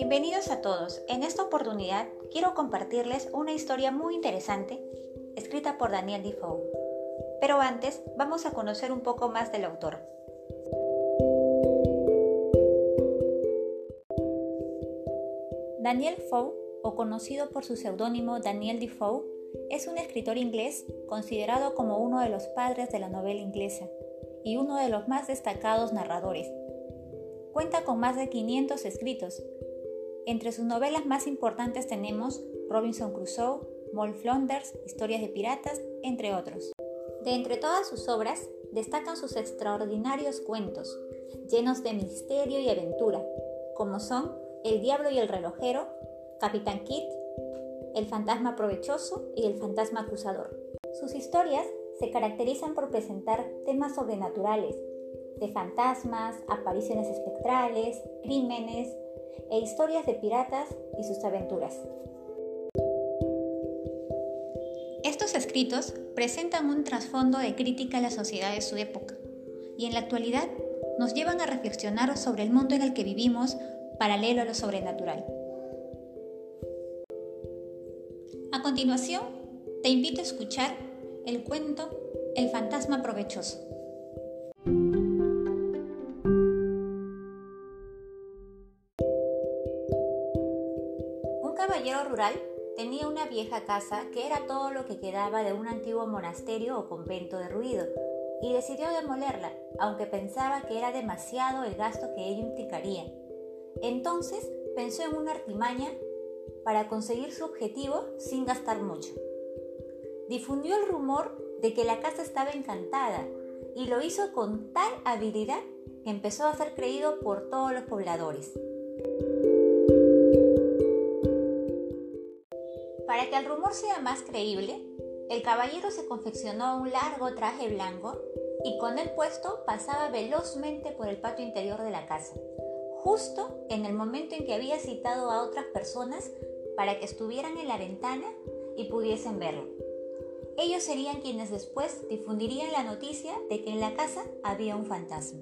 Bienvenidos a todos. En esta oportunidad quiero compartirles una historia muy interesante escrita por Daniel Defoe. Pero antes vamos a conocer un poco más del autor. Daniel Defoe, o conocido por su seudónimo Daniel Defoe, es un escritor inglés considerado como uno de los padres de la novela inglesa y uno de los más destacados narradores. Cuenta con más de 500 escritos, entre sus novelas más importantes tenemos Robinson Crusoe, Moll Flanders, Historias de Piratas, entre otros. De entre todas sus obras, destacan sus extraordinarios cuentos, llenos de misterio y aventura, como son El Diablo y el Relojero, Capitán Kidd, El Fantasma Provechoso y El Fantasma Acusador. Sus historias se caracterizan por presentar temas sobrenaturales, de fantasmas, apariciones espectrales, crímenes, e historias de piratas y sus aventuras. Estos escritos presentan un trasfondo de crítica a la sociedad de su época y en la actualidad nos llevan a reflexionar sobre el mundo en el que vivimos paralelo a lo sobrenatural. A continuación, te invito a escuchar el cuento El fantasma provechoso. Tenía una vieja casa que era todo lo que quedaba de un antiguo monasterio o convento derruido, y decidió demolerla, aunque pensaba que era demasiado el gasto que ello implicaría. Entonces pensó en una artimaña para conseguir su objetivo sin gastar mucho. Difundió el rumor de que la casa estaba encantada y lo hizo con tal habilidad que empezó a ser creído por todos los pobladores. Para que el rumor sea más creíble, el caballero se confeccionó un largo traje blanco y con él puesto pasaba velozmente por el patio interior de la casa, justo en el momento en que había citado a otras personas para que estuvieran en la ventana y pudiesen verlo. Ellos serían quienes después difundirían la noticia de que en la casa había un fantasma.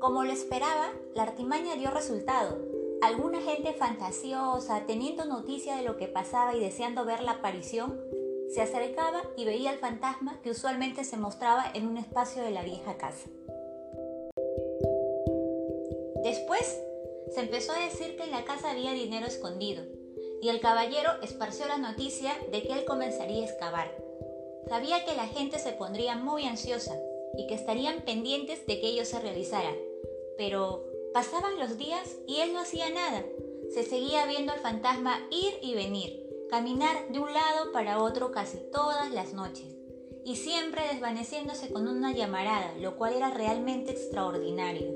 Como lo esperaba, la artimaña dio resultado Alguna gente fantasiosa, teniendo noticia de lo que pasaba y deseando ver la aparición, se acercaba y veía al fantasma que usualmente se mostraba en un espacio de la vieja casa. Después, se empezó a decir que en la casa había dinero escondido, y el caballero esparció la noticia de que él comenzaría a excavar. Sabía que la gente se pondría muy ansiosa y que estarían pendientes de que ello se realizara, pero Pasaban los días y él no hacía nada. Se seguía viendo al fantasma ir y venir, caminar de un lado para otro casi todas las noches, y siempre desvaneciéndose con una llamarada, lo cual era realmente extraordinario.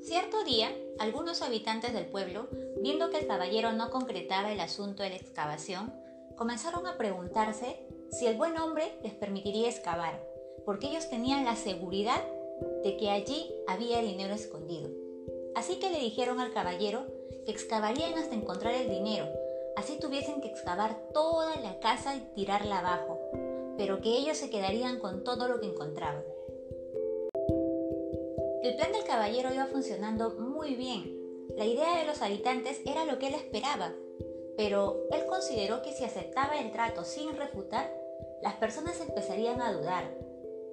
Cierto día, algunos habitantes del pueblo, viendo que el caballero no concretaba el asunto de la excavación, comenzaron a preguntarse si el buen hombre les permitiría excavar, porque ellos tenían la seguridad de que allí había dinero escondido. Así que le dijeron al caballero que excavarían hasta encontrar el dinero, así tuviesen que excavar toda la casa y tirarla abajo, pero que ellos se quedarían con todo lo que encontraban. El plan del caballero iba funcionando muy bien. La idea de los habitantes era lo que él esperaba, pero él consideró que si aceptaba el trato sin refutar, las personas empezarían a dudar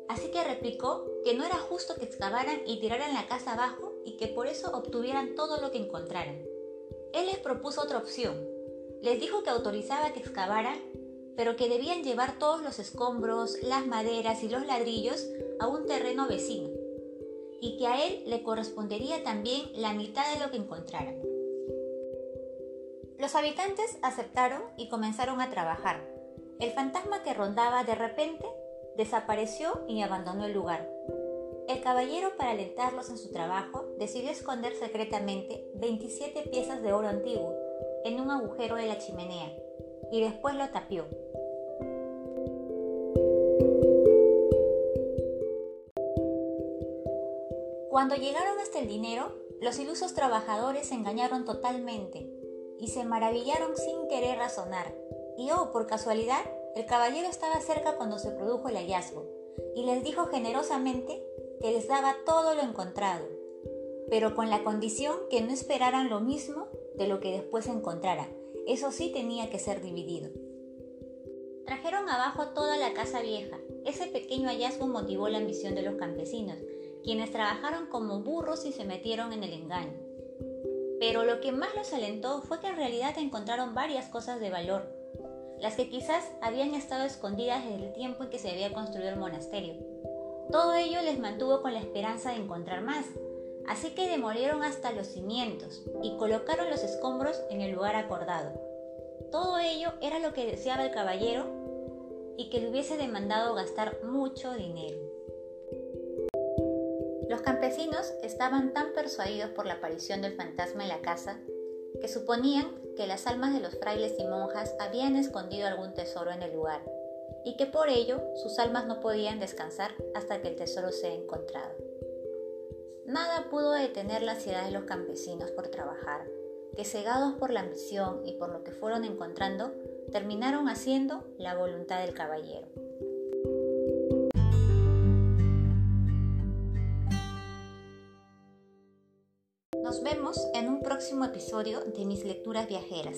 Así que replicó que no era justo que excavaran y tiraran la casa abajo y que por eso obtuvieran todo lo que encontraran. Él les propuso otra opción. Les dijo que autorizaba que excavaran, pero que debían llevar todos los escombros, las maderas y los ladrillos a un terreno vecino, y que a él le correspondería también la mitad de lo que encontraran. Los habitantes aceptaron y comenzaron a trabajar. El fantasma que rondaba de repente desapareció y abandonó el lugar. El caballero, para alentarlos en su trabajo, decidió esconder secretamente 27 piezas de oro antiguo en un agujero de la chimenea y después lo tapió. Cuando llegaron hasta el dinero, los ilusos trabajadores se engañaron totalmente y se maravillaron sin querer razonar. Y oh, por casualidad, el caballero estaba cerca cuando se produjo el hallazgo y les dijo generosamente que les daba todo lo encontrado. pero con la condición que no esperaran lo mismo de lo que después encontraran. Eso sí tenía que ser dividido. Trajeron abajo toda la casa vieja. Ese pequeño hallazgo motivó la ambición de los campesinos, quienes trabajaron como burros y se metieron en el engaño. Pero lo que más los alentó fue que en realidad encontraron varias cosas de valor, las que quizás habían estado escondidas desde el tiempo en que se había construido el monasterio. Todo ello les mantuvo con la esperanza de encontrar más, así que demolieron hasta los cimientos y colocaron los escombros en el lugar acordado. Todo ello era lo que deseaba el caballero y que le hubiese demandado gastar mucho dinero. Los campesinos estaban tan persuadidos por la aparición del fantasma en la casa que suponían que las almas de los frailes y monjas habían escondido algún tesoro en el lugar y que por ello sus almas no podían descansar hasta que el tesoro sea encontrado. Nada pudo detener la ansiedad de los campesinos por trabajar, que cegados por la ambición y por lo que fueron encontrando, terminaron haciendo la voluntad del caballero. Vemos en un próximo episodio de mis lecturas viajeras.